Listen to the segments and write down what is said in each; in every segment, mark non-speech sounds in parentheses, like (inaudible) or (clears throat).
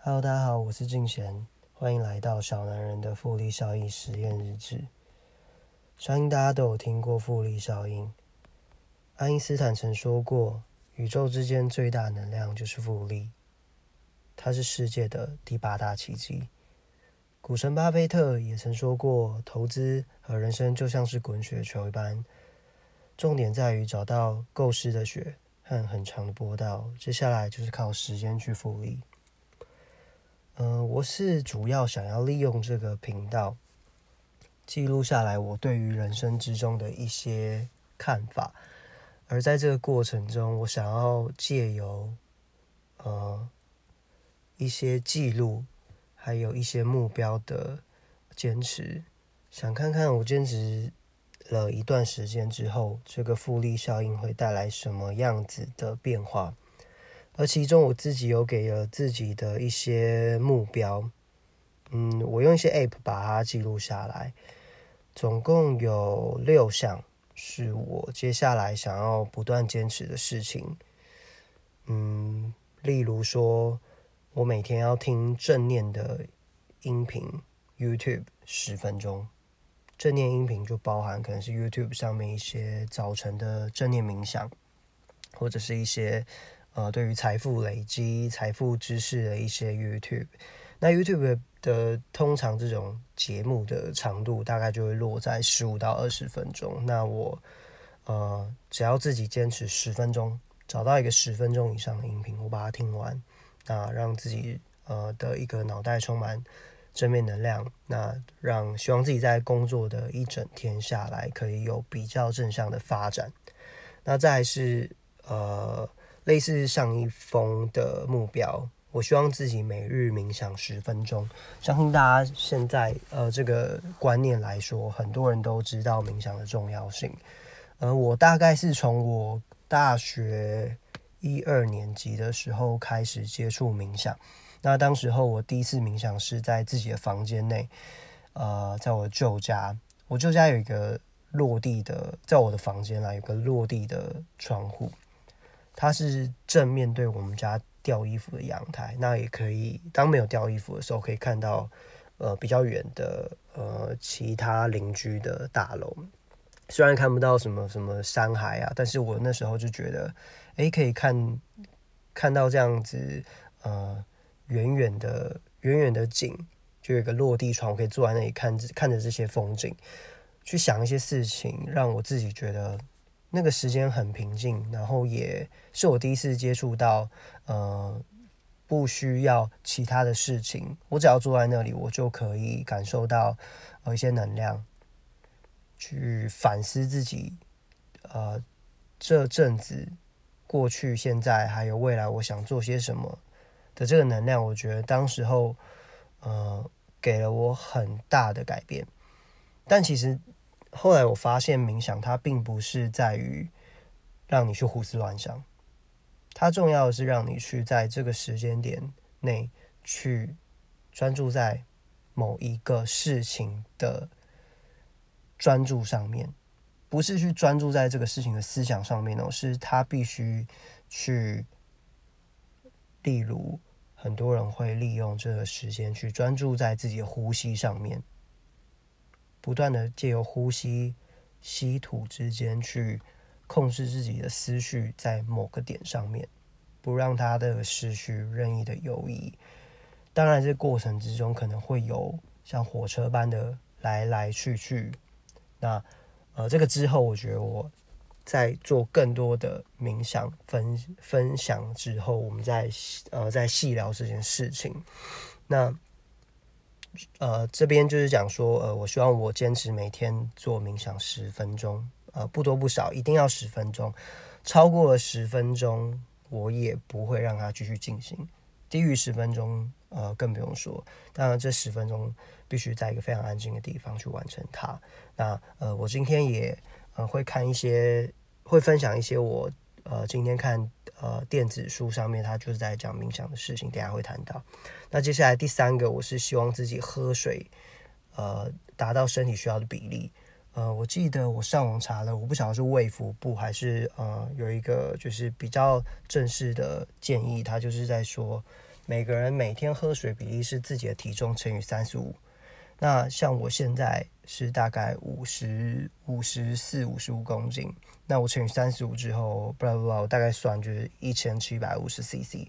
Hello，大家好，我是静贤，欢迎来到小男人的复利效应实验日志。相信大家都有听过复利效应。爱因斯坦曾说过，宇宙之间最大能量就是复利，它是世界的第八大奇迹。股神巴菲特也曾说过，投资和人生就像是滚雪球一般，重点在于找到够湿的雪和很长的波道，接下来就是靠时间去复利。嗯，我是主要想要利用这个频道记录下来我对于人生之中的一些看法，而在这个过程中，我想要借由呃一些记录，还有一些目标的坚持，想看看我坚持了一段时间之后，这个复利效应会带来什么样子的变化。而其中我自己有给了自己的一些目标，嗯，我用一些 App 把它记录下来，总共有六项是我接下来想要不断坚持的事情，嗯，例如说，我每天要听正念的音频，YouTube 十分钟，正念音频就包含可能是 YouTube 上面一些早晨的正念冥想，或者是一些。呃，对于财富累积、财富知识的一些 YouTube，那 YouTube 的通常这种节目的长度大概就会落在十五到二十分钟。那我呃，只要自己坚持十分钟，找到一个十分钟以上的音频，我把它听完，那让自己呃的一个脑袋充满正面能量，那让希望自己在工作的一整天下来可以有比较正向的发展。那再是呃。类似上一封的目标，我希望自己每日冥想十分钟。相信大家现在呃这个观念来说，很多人都知道冥想的重要性。呃，我大概是从我大学一二年级的时候开始接触冥想。那当时候我第一次冥想是在自己的房间内，呃，在我舅家。我舅家有一个落地的，在我的房间啦，有个落地的窗户。它是正面对我们家吊衣服的阳台，那也可以当没有吊衣服的时候，可以看到呃比较远的呃其他邻居的大楼。虽然看不到什么什么山海啊，但是我那时候就觉得，哎，可以看看到这样子呃远远的远远的景，就有一个落地窗，我可以坐在那里看看着这些风景，去想一些事情，让我自己觉得。那个时间很平静，然后也是我第一次接触到，呃，不需要其他的事情，我只要坐在那里，我就可以感受到呃一些能量，去反思自己，呃，这阵子、过去、现在还有未来，我想做些什么的这个能量，我觉得当时候，呃，给了我很大的改变，但其实。后来我发现，冥想它并不是在于让你去胡思乱想，它重要的是让你去在这个时间点内去专注在某一个事情的专注上面，不是去专注在这个事情的思想上面哦，是他必须去，例如很多人会利用这个时间去专注在自己的呼吸上面。不断的借由呼吸、吸吐之间去控制自己的思绪在某个点上面，不让他的思绪任意的游移。当然，这过程之中可能会有像火车般的来来去去。那呃，这个之后，我觉得我在做更多的冥想分分享之后，我们再呃再细聊这件事情。那。呃，这边就是讲说，呃，我希望我坚持每天做冥想十分钟，呃，不多不少，一定要十分钟。超过了十分钟，我也不会让它继续进行。低于十分钟，呃，更不用说。当然，这十分钟必须在一个非常安静的地方去完成它。那，呃，我今天也呃会看一些，会分享一些我。呃，今天看呃电子书上面，他就是在讲冥想的事情，等下会谈到。那接下来第三个，我是希望自己喝水，呃，达到身体需要的比例。呃，我记得我上网查了，我不晓得是胃腹部还是呃有一个就是比较正式的建议，他就是在说，每个人每天喝水比例是自己的体重乘以三十五。那像我现在是大概五十五十四、五十五公斤，那我乘以三十五之后，不不不，我大概算就是一千七百五十 CC。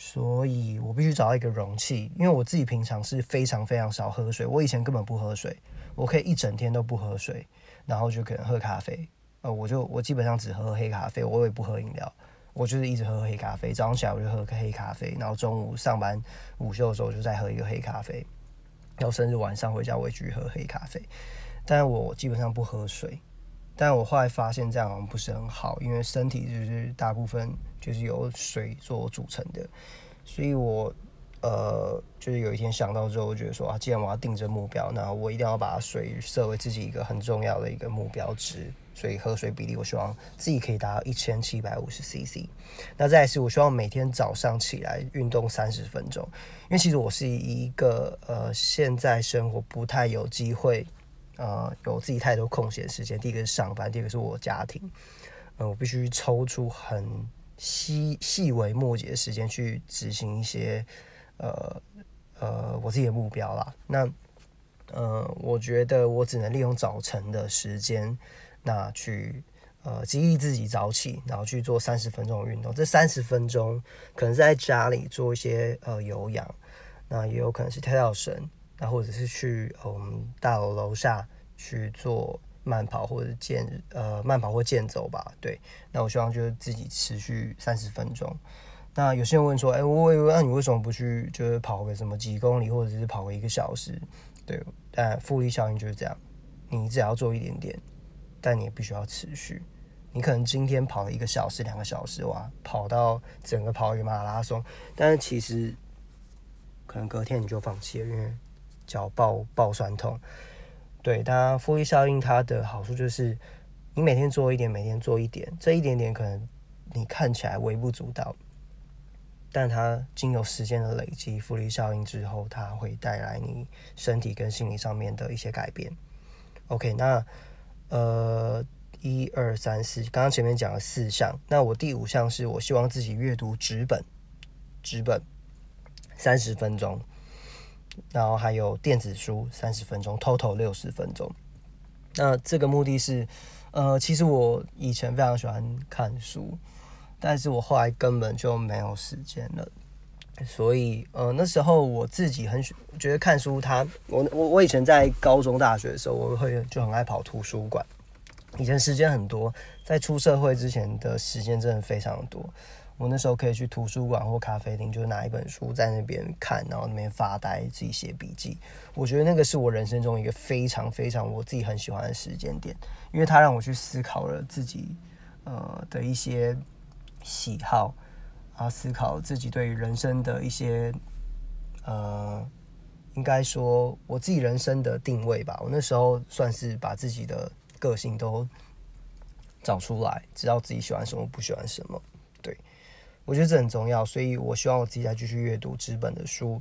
所以我必须找到一个容器，因为我自己平常是非常非常少喝水，我以前根本不喝水，我可以一整天都不喝水，然后就可能喝咖啡，呃，我就我基本上只喝黑咖啡，我也不喝饮料，我就是一直喝黑咖啡，早上起来我就喝个黑咖啡，然后中午上班午休的时候就再喝一个黑咖啡，然后甚至晚上回家我也去喝黑咖啡，但我基本上不喝水。但我后来发现这样不是很好，因为身体就是大部分就是由水做组成的，所以我呃就是有一天想到之后，我觉得说啊，既然我要定这目标，那我一定要把水设为自己一个很重要的一个目标值，所以喝水比例我希望自己可以达到一千七百五十 CC。那再是，我希望每天早上起来运动三十分钟，因为其实我是一个呃现在生活不太有机会。呃，有自己太多空闲时间。第一个是上班，第二个是我家庭。呃，我必须抽出很细细微末节的时间去执行一些呃呃我自己的目标啦。那呃，我觉得我只能利用早晨的时间，那去呃激励自己早起，然后去做三十分钟的运动。这三十分钟可能是在家里做一些呃有氧，那也有可能是跳跳绳。那或者是去我们大楼楼下去做慢跑或者健呃慢跑或健走吧，对。那我希望就是自己持续三十分钟。那有些人问说，哎，我以为那你为什么不去就是跑个什么几公里或者是跑个一个小时？对，但复利效应就是这样，你只要做一点点，但你也必须要持续。你可能今天跑了一个小时、两个小时，哇，跑到整个跑一个马拉松，但是其实可能隔天你就放弃了，因为。脚爆爆酸痛，对，它复利效应它的好处就是，你每天做一点，每天做一点，这一点点可能你看起来微不足道，但它经由时间的累积，复利效应之后，它会带来你身体跟心理上面的一些改变。OK，那呃一二三四，刚刚前面讲了四项，那我第五项是我希望自己阅读纸本，纸本三十分钟。然后还有电子书三十分钟，total 六十分钟。那这个目的是，呃，其实我以前非常喜欢看书，但是我后来根本就没有时间了。所以，呃，那时候我自己很觉得看书，它，我我我以前在高中、大学的时候，我会就很爱跑图书馆。以前时间很多，在出社会之前的时间真的非常多。我那时候可以去图书馆或咖啡厅，就拿一本书在那边看，然后那边发呆，自己写笔记。我觉得那个是我人生中一个非常非常我自己很喜欢的时间点，因为它让我去思考了自己呃的一些喜好，啊，思考自己对人生的一些呃，应该说我自己人生的定位吧。我那时候算是把自己的个性都找出来，知道自己喜欢什么，不喜欢什么，对。我觉得这很重要，所以我希望我自己再继续阅读纸本的书。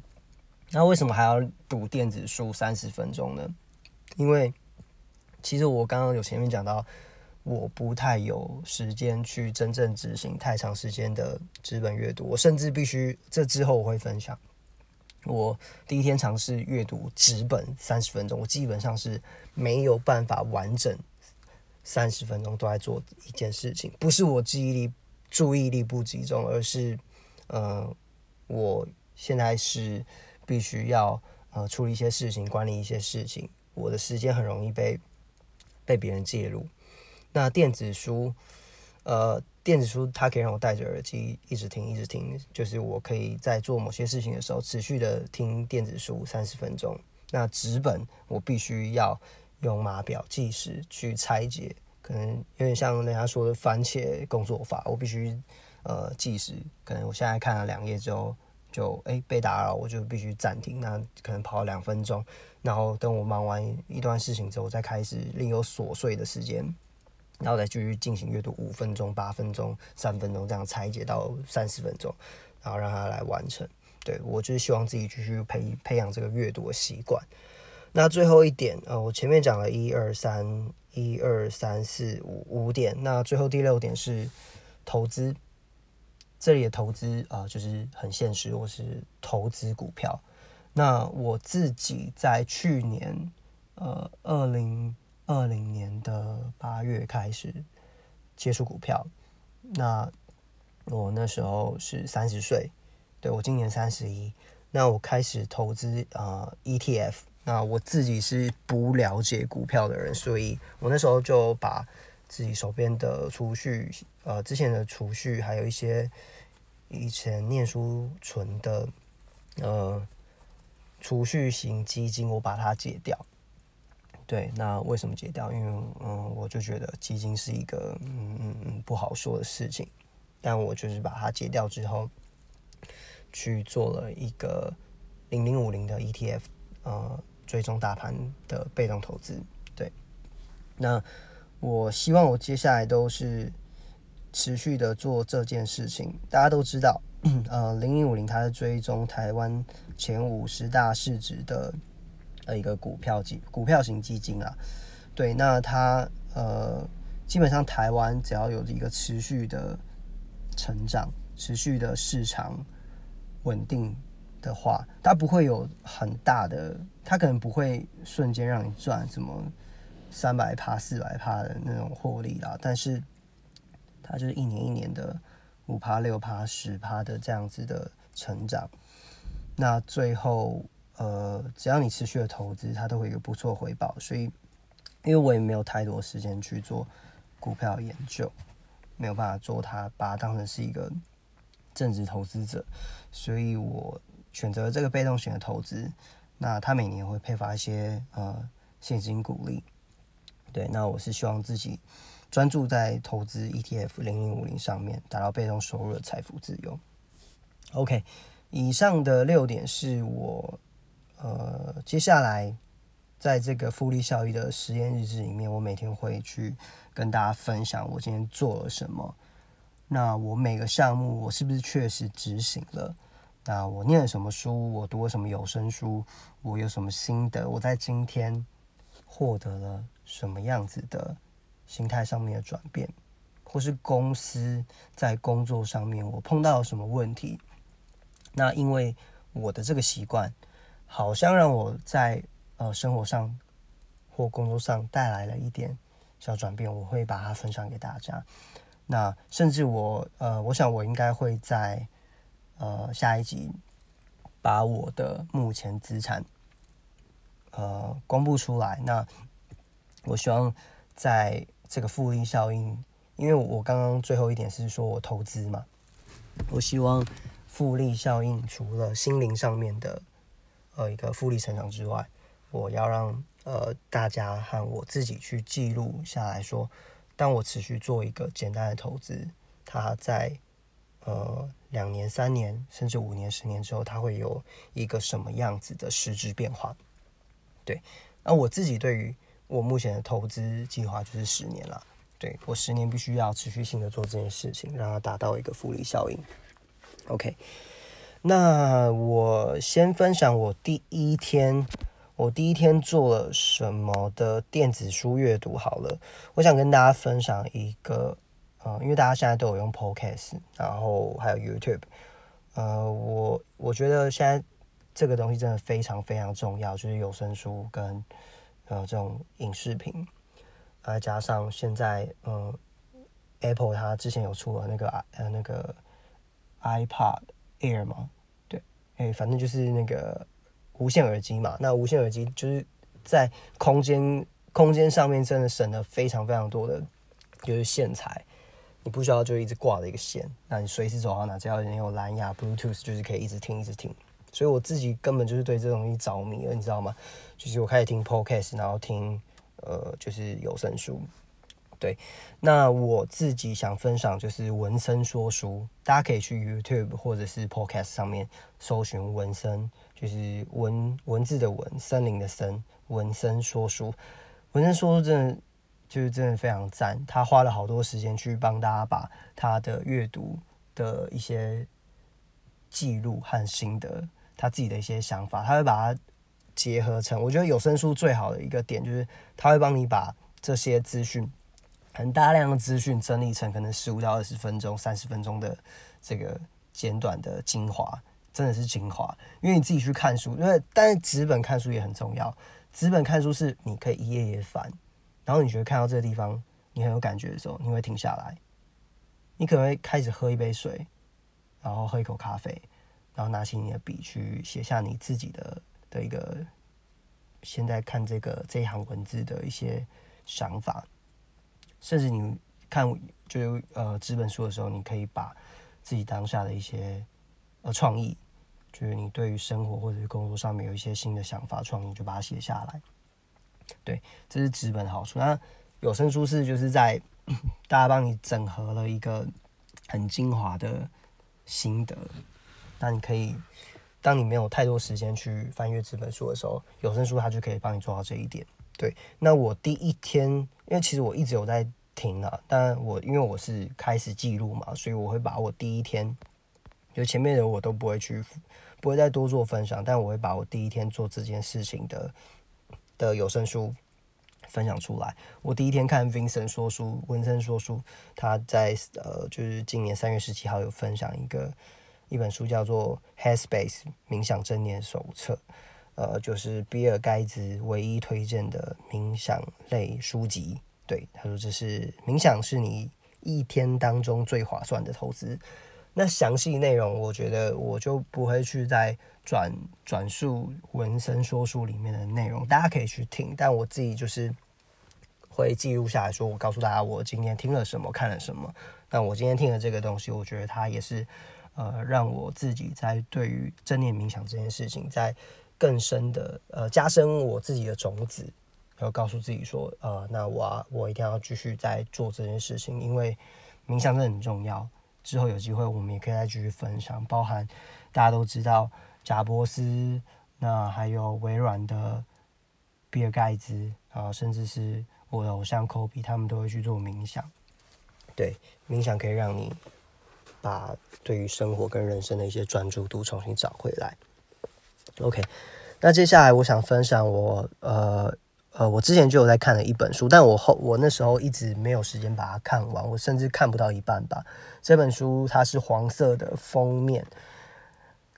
那为什么还要读电子书三十分钟呢？因为其实我刚刚有前面讲到，我不太有时间去真正执行太长时间的纸本阅读。我甚至必须这之后我会分享，我第一天尝试阅读纸本三十分钟，我基本上是没有办法完整三十分钟都在做一件事情，不是我记忆力。注意力不集中，而是，呃，我现在是必须要呃处理一些事情，管理一些事情，我的时间很容易被被别人介入。那电子书，呃，电子书它可以让我戴着耳机一直听，一直听，就是我可以在做某些事情的时候持续的听电子书三十分钟。那纸本我必须要用码表计时去拆解。可能有点像人家说的番茄工作法，我必须呃计时。可能我现在看了两页之后，就哎被打扰，我就必须暂停。那可能跑两分钟，然后等我忙完一段事情之后，再开始另有琐碎的时间，然后再继续进行阅读五分钟、八分钟、三分钟这样拆解到三十分钟，然后让他来完成。对我就是希望自己继续培培养这个阅读的习惯。那最后一点，呃，我前面讲了一二三。一二三四五五点，那最后第六点是投资。这里的投资啊，就是很现实，我是投资股票。那我自己在去年，呃，二零二零年的八月开始接触股票。那我那时候是三十岁，对我今年三十一。那我开始投资啊 ETF。那我自己是不了解股票的人，所以我那时候就把自己手边的储蓄，呃，之前的储蓄，还有一些以前念书存的，呃。储蓄型基金，我把它解掉。对，那为什么解掉？因为嗯，我就觉得基金是一个嗯嗯嗯不好说的事情。但我就是把它解掉之后，去做了一个零零五零的 ETF，呃，追踪大盘的被动投资。对，那我希望我接下来都是持续的做这件事情。大家都知道。(clears throat) 呃，零零五零它是追踪台湾前五十大市值的呃一个股票基股票型基金啊。对，那它呃基本上台湾只要有一个持续的成长、持续的市场稳定的话，它不会有很大的，它可能不会瞬间让你赚什么三百趴、四百趴的那种获利啦。但是它就是一年一年的。五趴、六趴、十趴的这样子的成长，那最后呃，只要你持续的投资，它都会有不错回报。所以，因为我也没有太多时间去做股票研究，没有办法做它，把它当成是一个正职投资者，所以我选择这个被动型的投资。那它每年会配发一些呃现金股利。对，那我是希望自己。专注在投资 ETF 零零五零上面，达到被动收入的财富自由。OK，以上的六点是我呃接下来在这个复利效益的实验日志里面，我每天会去跟大家分享我今天做了什么。那我每个项目我是不是确实执行了？那我念了什么书？我读了什么有声书？我有什么心得？我在今天获得了什么样子的？心态上面的转变，或是公司在工作上面我碰到了什么问题，那因为我的这个习惯，好像让我在呃生活上或工作上带来了一点小转变，我会把它分享给大家。那甚至我呃，我想我应该会在呃下一集把我的目前资产呃公布出来。那我希望在这个复利效应，因为我刚刚最后一点是说我投资嘛，我希望复利效应除了心灵上面的呃一个复利成长之外，我要让呃大家和我自己去记录下来说，当我持续做一个简单的投资，它在呃两年、三年甚至五年、十年之后，它会有一个什么样子的实质变化？对，那我自己对于。我目前的投资计划就是十年了，对我十年必须要持续性的做这件事情，让它达到一个复利效应。OK，那我先分享我第一天，我第一天做了什么的电子书阅读好了。我想跟大家分享一个，呃，因为大家现在都有用 Podcast，然后还有 YouTube，呃，我我觉得现在这个东西真的非常非常重要，就是有声书跟。呃，这种影视品，再加上现在，嗯，Apple 它之前有出了那个呃那个 iPad Air 吗，对，哎，反正就是那个无线耳机嘛。那无线耳机就是在空间空间上面真的省了非常非常多的，就是线材，你不需要就一直挂着一个线，那你随时走到哪，只要你有蓝牙 Bluetooth，就是可以一直听一直听。所以我自己根本就是对这东西着迷了，你知道吗？就是我开始听 podcast，然后听呃，就是有声书。对，那我自己想分享就是文森说书，大家可以去 YouTube 或者是 podcast 上面搜寻文森，就是文文字的文，森林的森，文森说书。文森说书真的就是真的非常赞，他花了好多时间去帮大家把他的阅读的一些记录和心得。他自己的一些想法，他会把它结合成。我觉得有声书最好的一个点就是，他会帮你把这些资讯很大量的资讯整理成可能十五到二十分钟、三十分钟的这个简短的精华，真的是精华。因为你自己去看书，因为但是纸本看书也很重要。纸本看书是你可以一页页翻，然后你觉得看到这个地方你很有感觉的时候，你会停下来，你可能会开始喝一杯水，然后喝一口咖啡，然后拿起你的笔去写下你自己的的一个现在看这个这一行文字的一些想法，甚至你看就呃纸本书的时候，你可以把自己当下的一些呃创意。就是你对于生活或者是工作上面有一些新的想法、创意，就把它写下来。对，这是纸本的好处。那有声书是就是在 (clears throat) 大家帮你整合了一个很精华的心得。那你可以，当你没有太多时间去翻阅纸本书的时候，有声书它就可以帮你做到这一点。对，那我第一天，因为其实我一直有在听啊，但我因为我是开始记录嘛，所以我会把我第一天。就前面的我都不会去，不会再多做分享，但我会把我第一天做这件事情的的有声书分享出来。我第一天看 Vincent 说书，文森说书，他在呃，就是今年三月十七号有分享一个一本书，叫做《Headspace 冥想正念手册》，呃，就是比尔盖茨唯一推荐的冥想类书籍。对，他说这是冥想是你一天当中最划算的投资。那详细内容，我觉得我就不会去再转转述文声说书里面的内容，大家可以去听。但我自己就是会记录下来说，我告诉大家我今天听了什么，看了什么。那我今天听的这个东西，我觉得它也是呃，让我自己在对于正念冥想这件事情，在更深的呃加深我自己的种子，然后告诉自己说，呃，那我我一定要继续在做这件事情，因为冥想真的很重要。之后有机会，我们也可以再继续分享，包含大家都知道贾伯斯，那还有微软的比尔盖茨啊，甚至是我的偶像科比，他们都会去做冥想。对，冥想可以让你把对于生活跟人生的一些专注度重新找回来。OK，那接下来我想分享我呃。呃，我之前就有在看了一本书，但我后我那时候一直没有时间把它看完，我甚至看不到一半吧。这本书它是黄色的封面，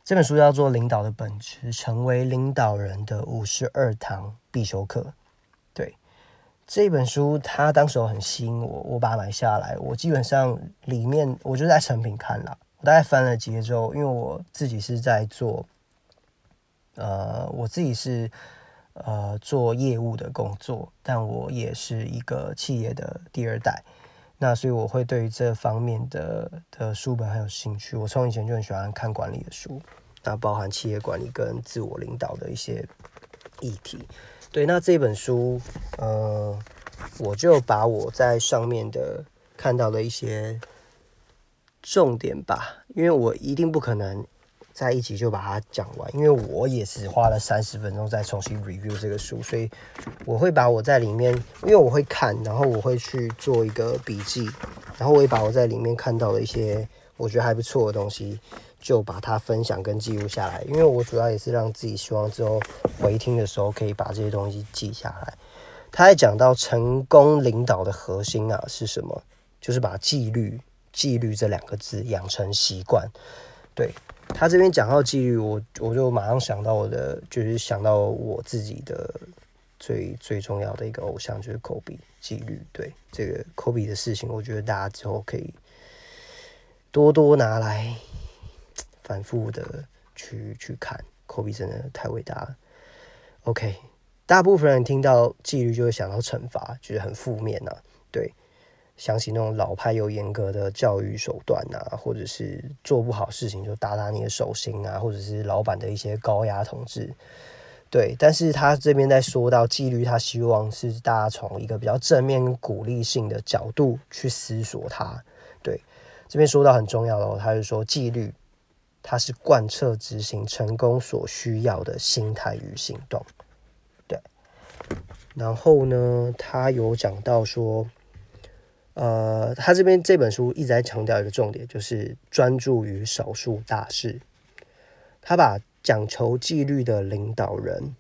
这本书叫做《领导的本质：成为领导人的五十二堂必修课》。对，这本书它当时很吸引我，我把它买下来。我基本上里面我就在成品看了，我大概翻了几页之后，因为我自己是在做，呃，我自己是。呃，做业务的工作，但我也是一个企业的第二代，那所以我会对于这方面的的书本很有兴趣。我从以前就很喜欢看管理的书，那包含企业管理跟自我领导的一些议题。对，那这本书，呃，我就把我在上面的看到的一些重点吧，因为我一定不可能。在一起就把它讲完，因为我也是花了三十分钟再重新 review 这个书，所以我会把我在里面，因为我会看，然后我会去做一个笔记，然后我也把我在里面看到的一些我觉得还不错的东西，就把它分享跟记录下来。因为我主要也是让自己希望之后回听的时候可以把这些东西记下来。他在讲到成功领导的核心啊是什么？就是把纪律、纪律这两个字养成习惯，对。他这边讲到纪律，我我就马上想到我的，就是想到我自己的最最重要的一个偶像，就是科比。纪律，对这个科比的事情，我觉得大家之后可以多多拿来反复的去去看。科比真的太伟大了。OK，大部分人听到纪律就会想到惩罚，觉得很负面呐，对。想起那种老派又严格的教育手段啊，或者是做不好事情就打打你的手心啊，或者是老板的一些高压统治，对。但是他这边在说到纪律，他希望是大家从一个比较正面、鼓励性的角度去思索它。对，这边说到很重要的，他就说纪律，它是贯彻执行成功所需要的心态与行动。对。然后呢，他有讲到说。呃，他这边这本书一直在强调一个重点，就是专注于少数大事。他把讲求纪律的领导人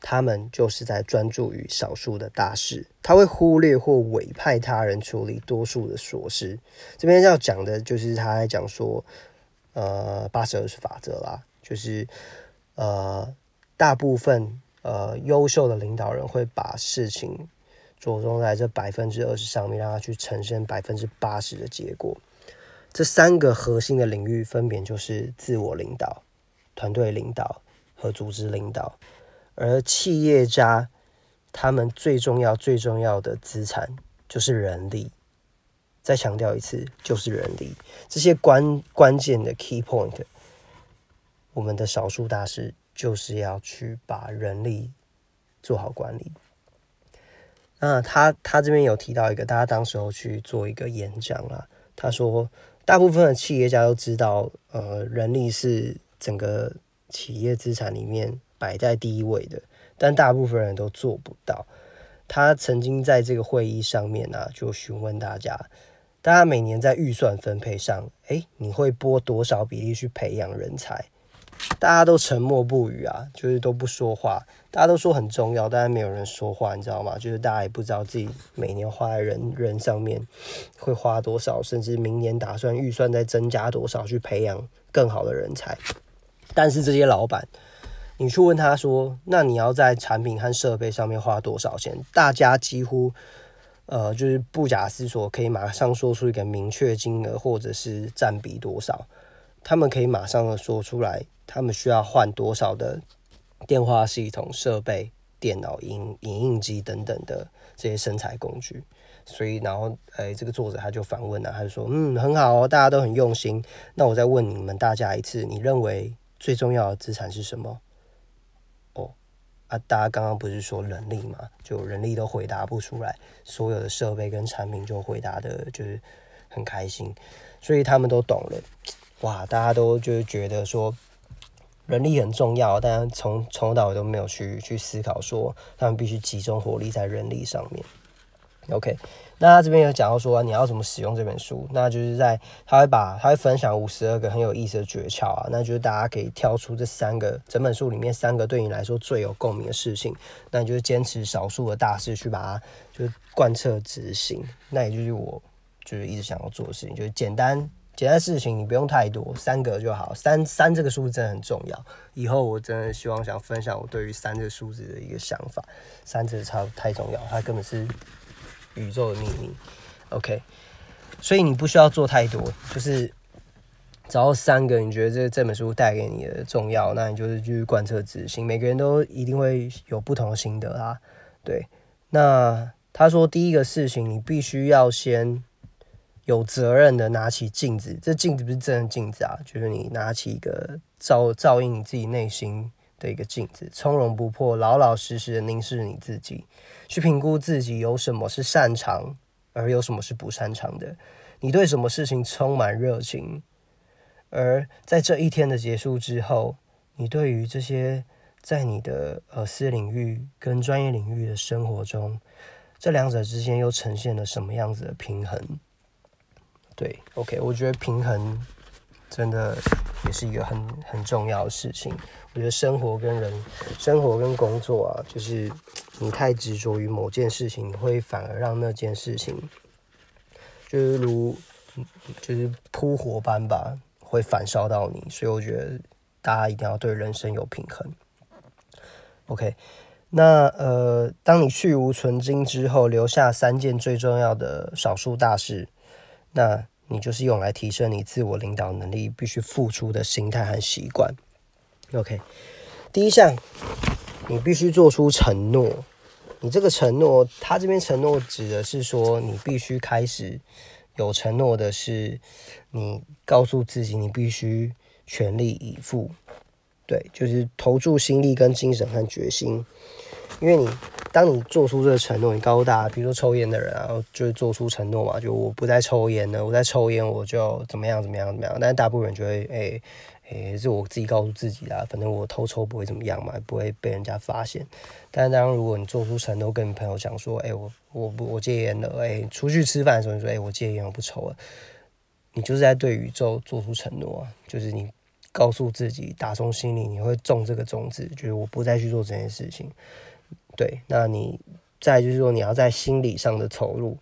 他们就是在专注于少数的大事，他会忽略或委派他人处理多数的琐事。这边要讲的就是他在讲说，呃，八十二十法则啦，就是呃，大部分呃优秀的领导人会把事情着重在这百分之二十上面，让他去呈现百分之八十的结果。这三个核心的领域分别就是自我领导、团队领导和组织领导。而企业家他们最重要、最重要的资产就是人力。再强调一次，就是人力。这些关关键的 key point，我们的少数大师就是要去把人力做好管理。那他他这边有提到一个，大家当时候去做一个演讲啊，他说，大部分的企业家都知道，呃，人力是整个企业资产里面。摆在第一位的，但大部分人都做不到。他曾经在这个会议上面呢，就询问大家：，大家每年在预算分配上，哎，你会拨多少比例去培养人才？大家都沉默不语啊，就是都不说话。大家都说很重要，但是没有人说话，你知道吗？就是大家也不知道自己每年花在人人上面会花多少，甚至明年打算预算再增加多少去培养更好的人才。但是这些老板。你去问他说：“那你要在产品和设备上面花多少钱？”大家几乎，呃，就是不假思索，可以马上说出一个明确金额，或者是占比多少。他们可以马上的说出来，他们需要换多少的电话系统设备、电脑、影影印机等等的这些生产工具。所以，然后，哎，这个作者他就反问了，他就说：“嗯，很好哦，大家都很用心。那我再问你们大家一次，你认为最重要的资产是什么？”哦啊，大家刚刚不是说人力嘛？就人力都回答不出来，所有的设备跟产品就回答的，就是很开心，所以他们都懂了。哇，大家都就是觉得说人力很重要，但从从头到尾都没有去去思考说，他们必须集中火力在人力上面。OK。那他这边有讲到说你要怎么使用这本书，那就是在他会把他会分享五十二个很有意思的诀窍啊，那就是大家可以挑出这三个整本书里面三个对你来说最有共鸣的事情，那你就是坚持少数的大事去把它就是贯彻执行，那也就是我就是一直想要做的事情，就是简单简单事情你不用太多，三个就好，三三这个数字真的很重要，以后我真的希望想分享我对于三这个数字的一个想法，三这超太重要，它根本是。宇宙的秘密，OK，所以你不需要做太多，就是找到三个你觉得这这本书带给你的重要，那你就是去贯彻执行。每个人都一定会有不同的心得啦，对。那他说第一个事情，你必须要先有责任的拿起镜子，这镜子不是真的镜子啊，就是你拿起一个照照应你自己内心的一个镜子，从容不迫，老老实实的凝视你自己。去评估自己有什么是擅长，而有什么是不擅长的。你对什么事情充满热情，而在这一天的结束之后，你对于这些在你的呃私领域跟专业领域的生活中，这两者之间又呈现了什么样子的平衡？对，OK，我觉得平衡真的也是一个很很重要的事情。我觉得生活跟人、生活跟工作啊，就是你太执着于某件事情，你会反而让那件事情，就是如就是扑火般吧，会反烧到你。所以我觉得大家一定要对人生有平衡。OK，那呃，当你去无存精之后，留下三件最重要的少数大事，那你就是用来提升你自我领导能力必须付出的心态和习惯。OK，第一项，你必须做出承诺。你这个承诺，他这边承诺指的是说，你必须开始有承诺的是，你告诉自己，你必须全力以赴。对，就是投注心力、跟精神和决心。因为你，当你做出这个承诺，你告诉大家，比如说抽烟的人啊，就是做出承诺嘛，就我不再抽烟了，我再抽烟我就怎么样怎么样怎么样。但是大部分人就会，哎。诶，是我自己告诉自己啦，反正我偷抽不会怎么样嘛，不会被人家发现。但当，如果你做出承诺，跟你朋友讲说，哎，我我不我戒烟了，哎，出去吃饭的时候你说，哎，我戒烟我不抽了，你就是在对宇宙做出承诺啊，就是你告诉自己，打从心里你会种这个种子，就是我不再去做这件事情。对，那你再就是说，你要在心理上的投入，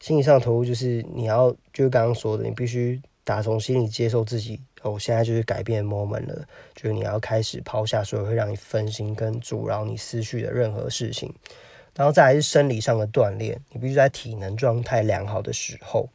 心理上投入就是你要就是刚刚说的，你必须打从心里接受自己，哦，现在就是改变 moment 了，就是你要开始抛下所有会让你分心跟阻挠你思绪的任何事情。然后再来是生理上的锻炼，你必须在体能状态良好的时候，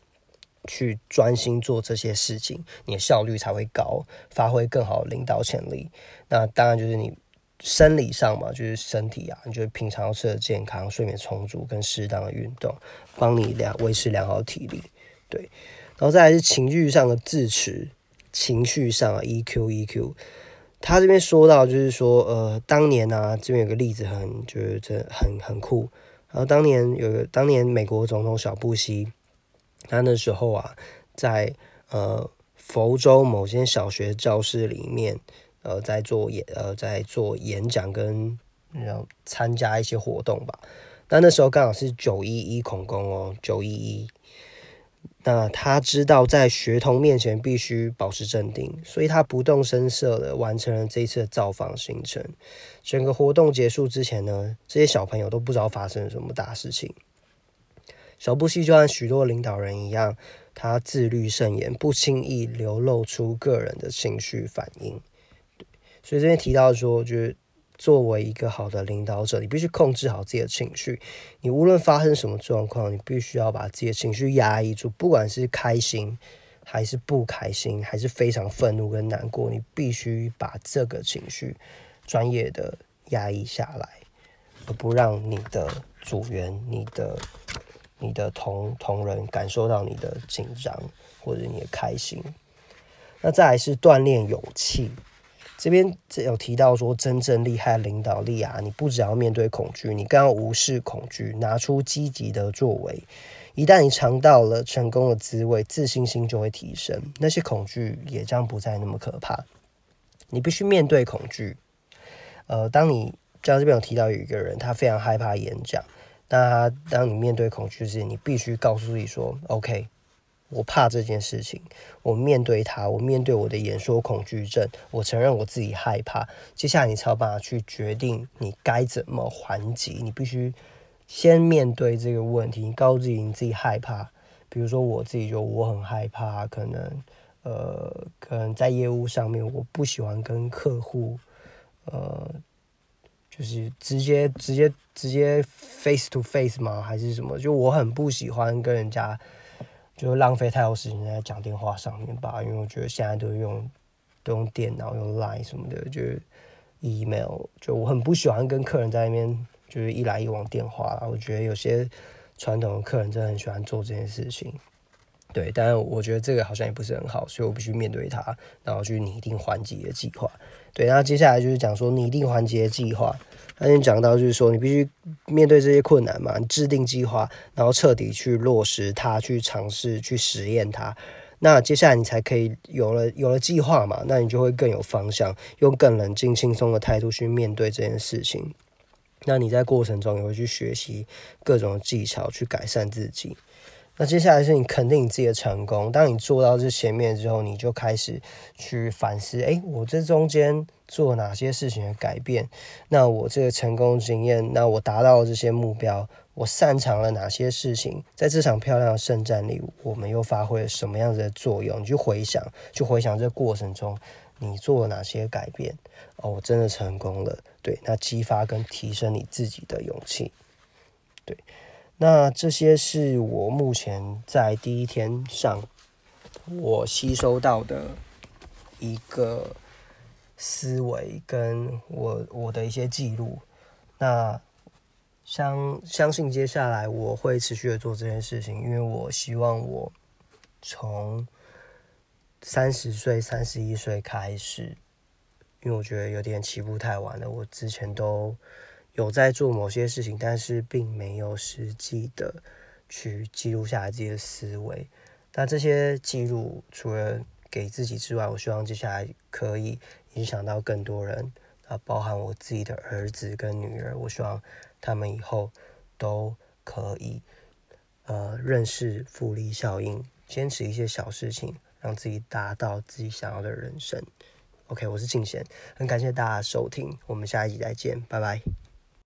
去专心做这些事情，你的效率才会高，发挥更好的领导潜力。那当然就是你生理上嘛，就是身体啊，你就平常要吃的健康、睡眠充足跟适当的运动，帮你良维持良好体力。对，然后再来是情绪上的自持，情绪上啊，EQ EQ。他这边说到，就是说，呃，当年啊，这边有个例子很，就是这很很酷。然后当年有个当年美国总统小布希，他那时候啊，在呃佛州某间小学教室里面，呃，在做演呃在做演讲跟然后参加一些活动吧。那那时候刚好是九一一恐攻哦，九一一。那他知道在学童面前必须保持镇定，所以他不动声色的完成了这一次的造访行程。整个活动结束之前呢，这些小朋友都不知道发生了什么大事情。小布希就像许多领导人一样，他自律慎言，不轻易流露出个人的情绪反应。所以这边提到说，就是。作为一个好的领导者，你必须控制好自己的情绪。你无论发生什么状况，你必须要把自己的情绪压抑住。不管是开心，还是不开心，还是非常愤怒跟难过，你必须把这个情绪专业的压抑下来，而不让你的组员、你的、你的同同仁感受到你的紧张或者你的开心。那再来是锻炼勇气。这边有提到说，真正厉害领导力啊，你不只要面对恐惧，你更要无视恐惧，拿出积极的作为。一旦你尝到了成功的滋味，自信心就会提升，那些恐惧也将不再那么可怕。你必须面对恐惧。呃，当你像这边有提到有一个人，他非常害怕演讲，那当你面对恐惧时，你必须告诉自己说：“OK。”我怕这件事情，我面对它，我面对我的演说恐惧症，我承认我自己害怕。接下来你才有办法去决定你该怎么还击。你必须先面对这个问题，你告诉自己你自己害怕。比如说我自己就我很害怕，可能呃，可能在业务上面我不喜欢跟客户呃，就是直接直接直接 face to face 吗？还是什么？就我很不喜欢跟人家。就浪费太多时间在讲电话上面吧，因为我觉得现在都用都用电脑用 Line 什么的，就 email，就我很不喜欢跟客人在那边就是一来一往电话。我觉得有些传统的客人真的很喜欢做这件事情。对，但是我觉得这个好像也不是很好，所以我必须面对它，然后去拟定环节的计划。对，那接下来就是讲说拟定环节的计划。他先讲到就是说，你必须面对这些困难嘛，你制定计划，然后彻底去落实它，去尝试去实验它。那接下来你才可以有了有了计划嘛，那你就会更有方向，用更冷静轻松的态度去面对这件事情。那你在过程中也会去学习各种技巧，去改善自己。那接下来是你肯定你自己的成功。当你做到这前面之后，你就开始去反思：哎，我这中间做哪些事情的改变？那我这个成功经验，那我达到这些目标，我擅长了哪些事情？在这场漂亮的圣战里，我们又发挥了什么样子的作用？你去回想，去回想这过程中你做了哪些改变？哦，我真的成功了。对，那激发跟提升你自己的勇气。对。那这些是我目前在第一天上我吸收到的一个思维，跟我我的一些记录。那相相信接下来我会持续的做这件事情，因为我希望我从三十岁、三十一岁开始，因为我觉得有点起步太晚了。我之前都。有在做某些事情，但是并没有实际的去记录下来自己的思维。那这些记录除了给自己之外，我希望接下来可以影响到更多人啊，包含我自己的儿子跟女儿。我希望他们以后都可以呃认识复利效应，坚持一些小事情，让自己达到自己想要的人生。OK，我是静贤，很感谢大家收听，我们下一集再见，拜拜。